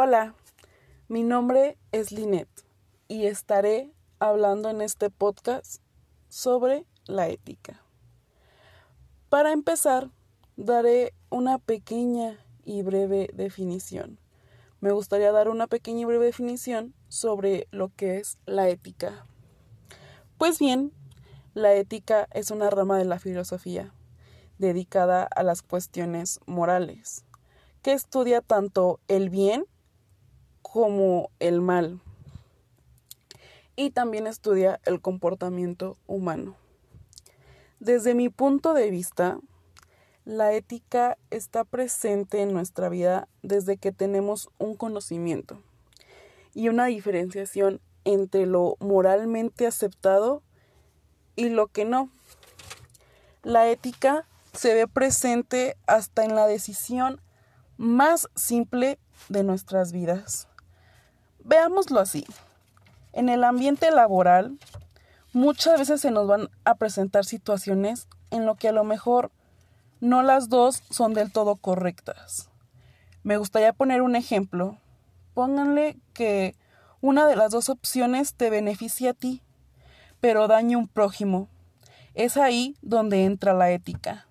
Hola, mi nombre es Linet y estaré hablando en este podcast sobre la ética. Para empezar, daré una pequeña y breve definición. Me gustaría dar una pequeña y breve definición sobre lo que es la ética. Pues bien, la ética es una rama de la filosofía dedicada a las cuestiones morales, que estudia tanto el bien como el mal y también estudia el comportamiento humano. Desde mi punto de vista, la ética está presente en nuestra vida desde que tenemos un conocimiento y una diferenciación entre lo moralmente aceptado y lo que no. La ética se ve presente hasta en la decisión más simple de nuestras vidas. Veámoslo así. En el ambiente laboral, muchas veces se nos van a presentar situaciones en lo que a lo mejor no las dos son del todo correctas. Me gustaría poner un ejemplo. Pónganle que una de las dos opciones te beneficia a ti, pero daña a un prójimo. Es ahí donde entra la ética,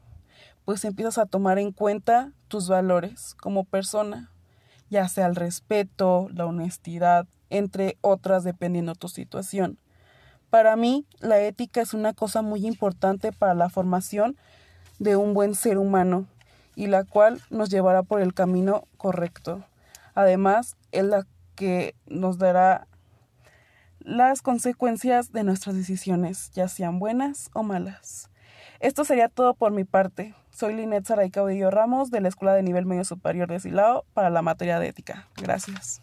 pues empiezas a tomar en cuenta tus valores como persona, ya sea el respeto, la honestidad, entre otras dependiendo tu situación. Para mí, la ética es una cosa muy importante para la formación de un buen ser humano y la cual nos llevará por el camino correcto. Además, es la que nos dará las consecuencias de nuestras decisiones, ya sean buenas o malas. Esto sería todo por mi parte. Soy Linet Saray Caudillo Ramos de la Escuela de Nivel Medio Superior de Silao para la materia de ética. Gracias.